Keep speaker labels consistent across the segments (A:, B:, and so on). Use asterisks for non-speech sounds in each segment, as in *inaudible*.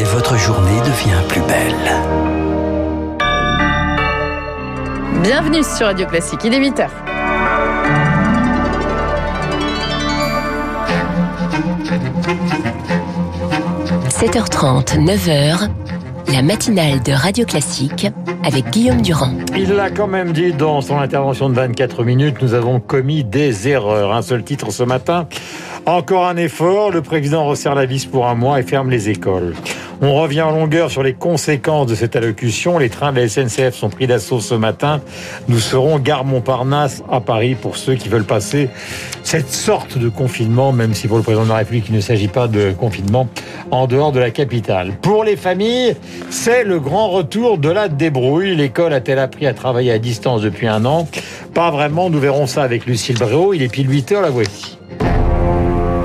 A: et votre journée devient plus belle.
B: Bienvenue sur Radio Classique, il est 8h.
C: – 7h30, 9h, la matinale de Radio Classique avec Guillaume Durand.
D: Il l'a quand même dit dans son intervention de 24 minutes, nous avons commis des erreurs. Un seul titre ce matin. Encore un effort, le président resserre la vis pour un mois et ferme les écoles. On revient en longueur sur les conséquences de cette allocution. Les trains de la SNCF sont pris d'assaut ce matin. Nous serons gare Montparnasse à Paris pour ceux qui veulent passer cette sorte de confinement, même si pour le président de la République, il ne s'agit pas de confinement en dehors de la capitale. Pour les familles, c'est le grand retour de la débrouille. L'école a-t-elle appris à travailler à distance depuis un an? Pas vraiment. Nous verrons ça avec Lucille Bréau. Il est pile 8 heures, la voici.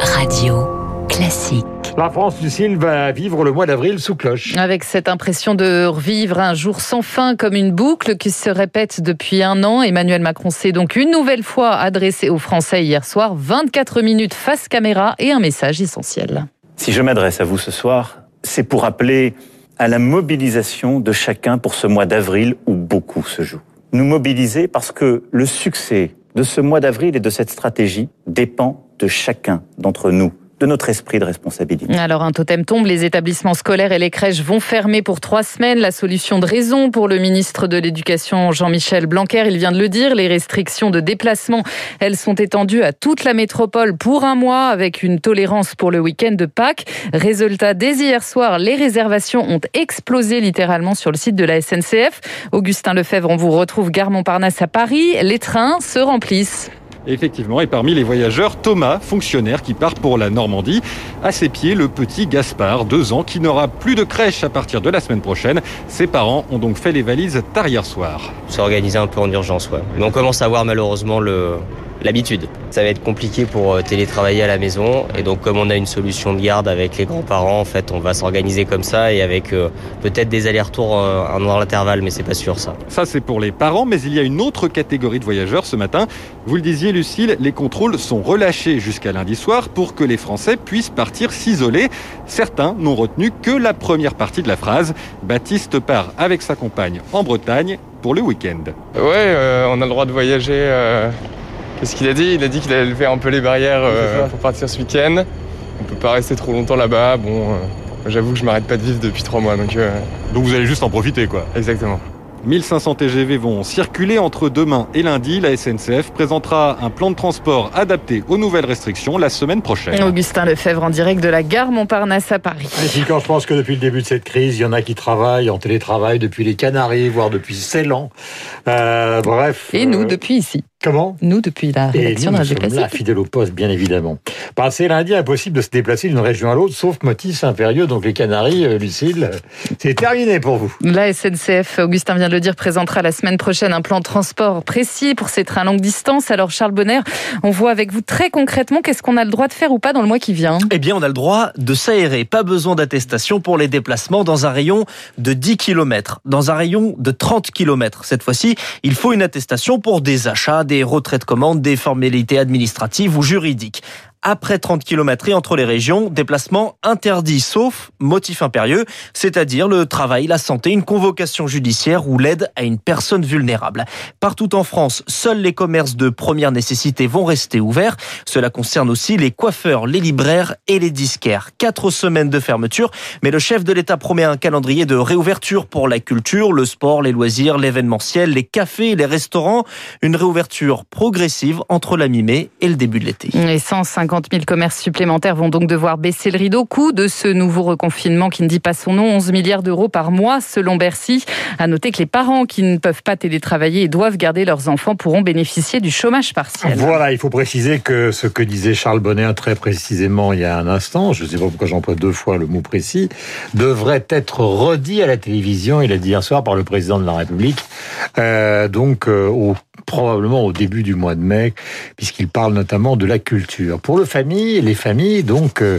C: Radio classique.
D: La France, Lucille, va vivre le mois d'avril sous cloche.
B: Avec cette impression de revivre un jour sans fin comme une boucle qui se répète depuis un an, Emmanuel Macron s'est donc une nouvelle fois adressé aux Français hier soir, 24 minutes face caméra et un message essentiel.
E: Si je m'adresse à vous ce soir, c'est pour appeler à la mobilisation de chacun pour ce mois d'avril où beaucoup se joue. Nous mobiliser parce que le succès de ce mois d'avril et de cette stratégie dépend de chacun d'entre nous de notre esprit de responsabilité.
B: Alors un totem tombe, les établissements scolaires et les crèches vont fermer pour trois semaines. La solution de raison pour le ministre de l'Éducation Jean-Michel Blanquer, il vient de le dire, les restrictions de déplacement, elles sont étendues à toute la métropole pour un mois avec une tolérance pour le week-end de Pâques. Résultat, dès hier soir, les réservations ont explosé littéralement sur le site de la SNCF. Augustin Lefebvre, on vous retrouve gare Montparnasse à Paris. Les trains se remplissent.
F: Effectivement, et parmi les voyageurs, Thomas, fonctionnaire qui part pour la Normandie. À ses pieds, le petit Gaspard, deux ans, qui n'aura plus de crèche à partir de la semaine prochaine. Ses parents ont donc fait les valises tard hier soir.
G: C'est organisé un peu en urgence, ouais. Mais on commence à voir malheureusement le, l'habitude. Ça va être compliqué pour euh, télétravailler à la maison et donc comme on a une solution de garde avec les grands-parents, en fait, on va s'organiser comme ça et avec euh, peut-être des allers-retours euh, dans l'intervalle, mais c'est pas sûr ça.
F: Ça c'est pour les parents, mais il y a une autre catégorie de voyageurs ce matin. Vous le disiez Lucille, les contrôles sont relâchés jusqu'à lundi soir pour que les Français puissent partir s'isoler. Certains n'ont retenu que la première partie de la phrase. Baptiste part avec sa compagne en Bretagne pour le week-end.
H: Ouais, on a le droit de voyager Qu'est-ce qu'il a dit? Il a dit qu'il allait lever un peu les barrières euh, pour partir ce week-end. On peut pas rester trop longtemps là-bas. Bon, euh, j'avoue que je m'arrête pas de vivre depuis trois mois, donc. Euh,
F: donc vous allez juste en profiter, quoi.
H: Exactement.
F: 1500 TGV vont circuler entre demain et lundi. La SNCF présentera un plan de transport adapté aux nouvelles restrictions la semaine prochaine.
B: Augustin Lefebvre en direct de la gare Montparnasse à Paris.
D: Et quand je pense que depuis le début de cette crise, il y en a qui travaillent en télétravail depuis les Canaries, voire depuis Ceylan. Euh, bref.
B: Et nous, depuis ici.
D: Comment?
B: Nous, depuis la rédaction
D: de
B: Radio
D: Classique. Là, fidèle au poste, bien évidemment. Passer lundi, impossible de se déplacer d'une région à l'autre, sauf motif impérieux. Donc les Canaries, euh, Lucille, c'est terminé pour vous.
B: La SNCF, Augustin vient de le dire, présentera la semaine prochaine un plan de transport précis pour ces trains longue distance. Alors Charles Bonner, on voit avec vous très concrètement qu'est-ce qu'on a le droit de faire ou pas dans le mois qui vient.
I: Eh bien, on a le droit de s'aérer. Pas besoin d'attestation pour les déplacements dans un rayon de 10 km, dans un rayon de 30 km. Cette fois-ci, il faut une attestation pour des achats, des retraits de commande, des formalités administratives ou juridiques après 30 km et entre les régions, déplacement interdit sauf motif impérieux, c'est-à-dire le travail, la santé, une convocation judiciaire ou l'aide à une personne vulnérable. Partout en France, seuls les commerces de première nécessité vont rester ouverts. Cela concerne aussi les coiffeurs, les libraires et les disquaires. Quatre semaines de fermeture, mais le chef de l'État promet un calendrier de réouverture pour la culture, le sport, les loisirs, l'événementiel, les cafés, les restaurants. Une réouverture progressive entre la mi-mai et le début de l'été.
B: 50 000 commerces supplémentaires vont donc devoir baisser le rideau. Coût de ce nouveau reconfinement qui ne dit pas son nom, 11 milliards d'euros par mois selon Bercy. À noter que les parents qui ne peuvent pas télétravailler et doivent garder leurs enfants pourront bénéficier du chômage partiel.
D: Voilà, il faut préciser que ce que disait Charles Bonnet très précisément il y a un instant, je ne sais pas pourquoi j'emploie deux fois le mot précis, devrait être redit à la télévision, il a dit hier soir par le président de la République, euh, donc euh, au probablement au début du mois de mai, puisqu'il parle notamment de la culture. Pour le famille, les familles, donc euh,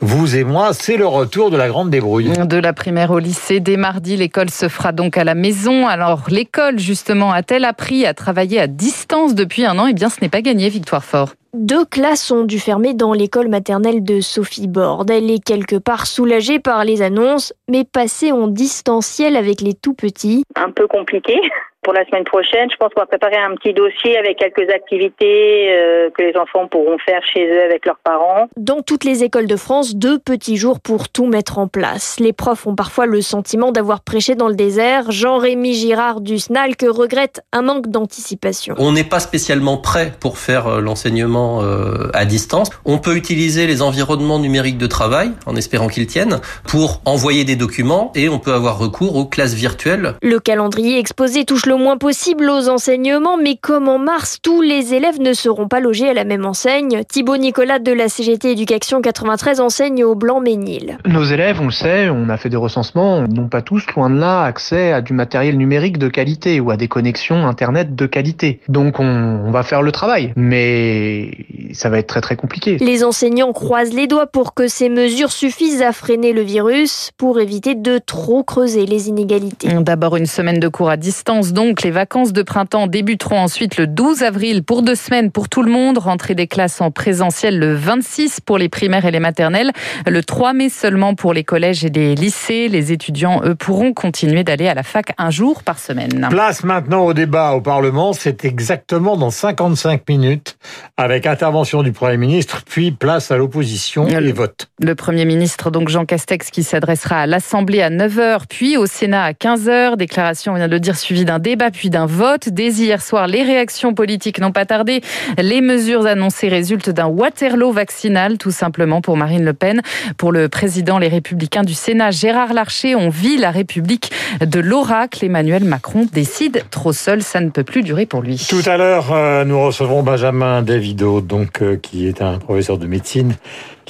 D: vous et moi, c'est le retour de la grande débrouille.
B: De la primaire au lycée, dès mardi, l'école se fera donc à la maison. Alors l'école, justement, a-t-elle appris à travailler à distance depuis un an? Eh bien, ce n'est pas gagné, Victoire Fort.
J: Deux classes ont dû fermer dans l'école maternelle de Sophie Borde. Elle est quelque part soulagée par les annonces, mais passée en distanciel avec les tout petits.
K: Un peu compliqué *laughs* pour la semaine prochaine. Je pense qu'on va préparer un petit dossier avec quelques activités euh, que les enfants pourront faire chez eux avec leurs parents.
J: Dans toutes les écoles de France, deux petits jours pour tout mettre en place. Les profs ont parfois le sentiment d'avoir prêché dans le désert. Jean-Rémy Girard du SNALC regrette un manque d'anticipation.
L: On n'est pas spécialement prêt pour faire euh, l'enseignement euh, à distance. On peut utiliser les environnements numériques de travail, en espérant qu'ils tiennent, pour envoyer des documents et on peut avoir recours aux classes virtuelles.
J: Le calendrier exposé touche le moins possible aux enseignements, mais comme en mars, tous les élèves ne seront pas logés à la même enseigne. Thibaut Nicolas de la CGT Éducation 93 enseigne au Blanc-Ménil.
M: Nos élèves, on le sait, on a fait des recensements, n'ont pas tous, loin de là, accès à du matériel numérique de qualité ou à des connexions Internet de qualité. Donc on, on va faire le travail, mais ça va être très très compliqué.
J: Les enseignants croisent les doigts pour que ces mesures suffisent à freiner le virus, pour éviter de trop creuser les inégalités.
B: D'abord une semaine de cours à distance, donc les vacances de printemps débuteront ensuite le 12 avril pour deux semaines pour tout le monde. Rentrée des classes en présentiel le 26 pour les primaires et les maternelles. Le 3 mai seulement pour les collèges et les lycées. Les étudiants, eux, pourront continuer d'aller à la fac un jour par semaine.
D: Place maintenant au débat au Parlement. C'est exactement dans 55 minutes avec intervention du Premier ministre, puis place à l'opposition et vote.
B: Le Premier ministre, donc Jean Castex, qui s'adressera à l'Assemblée à 9h, puis au Sénat à 15h. Déclaration, on vient de le dire, suivie d'un débat puis d'un vote. Dès hier soir, les réactions politiques n'ont pas tardé. Les mesures annoncées résultent d'un Waterloo vaccinal, tout simplement pour Marine Le Pen. Pour le président Les Républicains du Sénat, Gérard Larcher, on vit la République de l'oracle. Emmanuel Macron décide trop seul, ça ne peut plus durer pour lui.
D: Tout à l'heure, euh, nous recevrons Benjamin Davido, donc, euh, qui est un professeur de médecine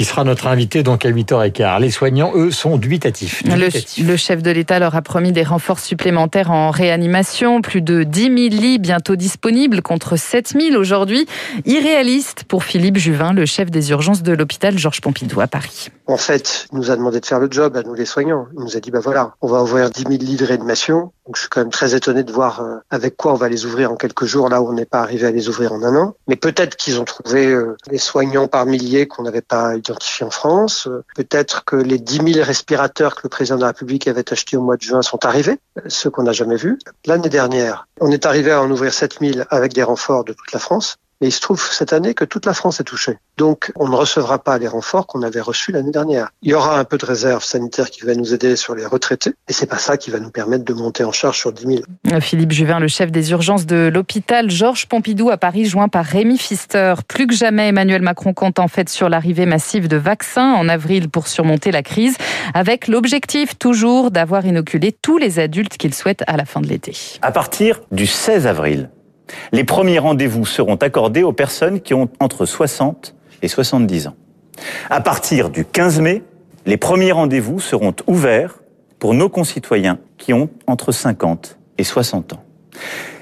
D: qui sera notre invité donc à 8h15. Les soignants, eux, sont dubitatifs.
B: Le, le, chef de l'État leur a promis des renforts supplémentaires en réanimation, plus de 10 000 lits bientôt disponibles contre 7 000 aujourd'hui. Irréaliste pour Philippe Juvin, le chef des urgences de l'hôpital Georges Pompidou à Paris.
N: En fait, il nous a demandé de faire le job à nous les soignants. Il nous a dit, bah voilà, on va ouvrir 10 000 lits de réanimation. Donc je suis quand même très étonné de voir euh, avec quoi on va les ouvrir en quelques jours, là où on n'est pas arrivé à les ouvrir en un an. Mais peut-être qu'ils ont trouvé euh, les soignants par milliers qu'on n'avait pas identifiés en France. Peut-être que les 10 000 respirateurs que le président de la République avait achetés au mois de juin sont arrivés, ceux qu'on n'a jamais vus. L'année dernière, on est arrivé à en ouvrir 7 000 avec des renforts de toute la France. Mais il se trouve cette année que toute la France est touchée. Donc, on ne recevra pas les renforts qu'on avait reçus l'année dernière. Il y aura un peu de réserve sanitaire qui va nous aider sur les retraités. Et c'est pas ça qui va nous permettre de monter en charge sur 10 000.
B: Philippe Juvin, le chef des urgences de l'hôpital Georges Pompidou à Paris, joint par Rémi Pfister. Plus que jamais, Emmanuel Macron compte en fait sur l'arrivée massive de vaccins en avril pour surmonter la crise, avec l'objectif toujours d'avoir inoculé tous les adultes qu'il souhaite à la fin de l'été.
E: À partir du 16 avril, les premiers rendez-vous seront accordés aux personnes qui ont entre 60 et 70 ans. À partir du 15 mai, les premiers rendez-vous seront ouverts pour nos concitoyens qui ont entre 50 et 60 ans.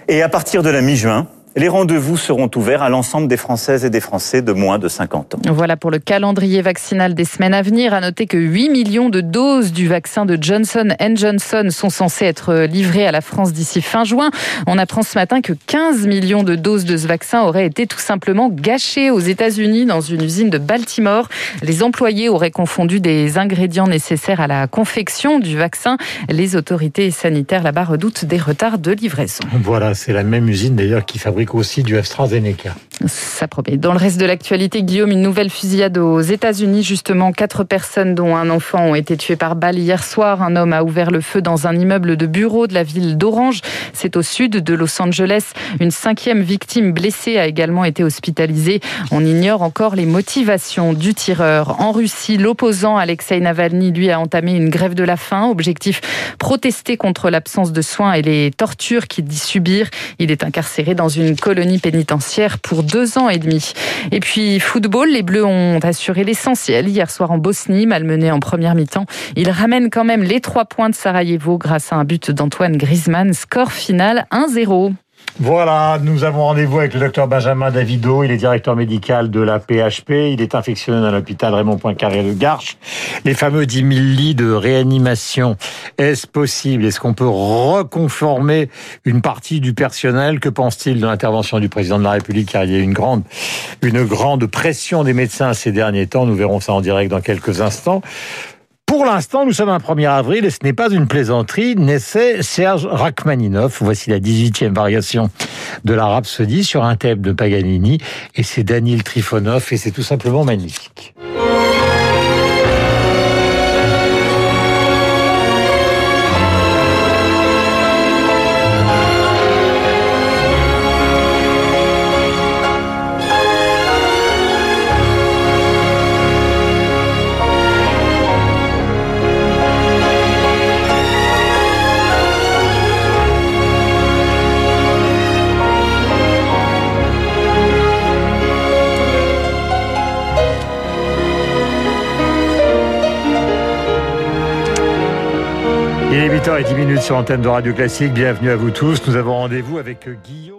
E: Et à partir de la mi-juin, les rendez-vous seront ouverts à l'ensemble des Françaises et des Français de moins de 50 ans.
B: Voilà pour le calendrier vaccinal des semaines à venir. À noter que 8 millions de doses du vaccin de Johnson Johnson sont censées être livrées à la France d'ici fin juin. On apprend ce matin que 15 millions de doses de ce vaccin auraient été tout simplement gâchées aux États-Unis dans une usine de Baltimore. Les employés auraient confondu des ingrédients nécessaires à la confection du vaccin. Les autorités sanitaires là-bas redoutent des retards de livraison.
D: Voilà, c'est la même usine d'ailleurs qui fabrique aussi du AstraZeneca.
B: Ça. Dans le reste de l'actualité, Guillaume, une nouvelle fusillade aux États-Unis. Justement, quatre personnes, dont un enfant, ont été tuées par balle hier soir. Un homme a ouvert le feu dans un immeuble de bureau de la ville d'Orange. C'est au sud de Los Angeles. Une cinquième victime blessée a également été hospitalisée. On ignore encore les motivations du tireur. En Russie, l'opposant Alexei Navalny, lui, a entamé une grève de la faim. Objectif protester contre l'absence de soins et les tortures qu'il dit subir. Il est incarcéré dans une colonie pénitentiaire pour deux ans et demi. Et puis football, les Bleus ont assuré l'essentiel hier soir en Bosnie, malmené en première mi-temps. Ils ramènent quand même les trois points de Sarajevo grâce à un but d'Antoine Griezmann. Score final 1-0.
D: Voilà, nous avons rendez-vous avec le docteur Benjamin Davido. Il est directeur médical de la PHP. Il est infectionneur à l'hôpital Raymond Poincaré de Garches. Les fameux 10 000 lits de réanimation, est-ce possible? Est-ce qu'on peut reconformer une partie du personnel? Que pense-t-il de l'intervention du président de la République Car il y a une grande, une grande pression des médecins ces derniers temps? Nous verrons ça en direct dans quelques instants. Pour l'instant, nous sommes un 1er avril et ce n'est pas une plaisanterie, naissait Serge Rachmaninov. Voici la 18e variation de la Rhapsodie sur un thème de Paganini et c'est Daniel Trifonov et c'est tout simplement magnifique. 8h10 sur antenne de Radio Classique. Bienvenue à vous tous. Nous avons rendez-vous avec Guillaume.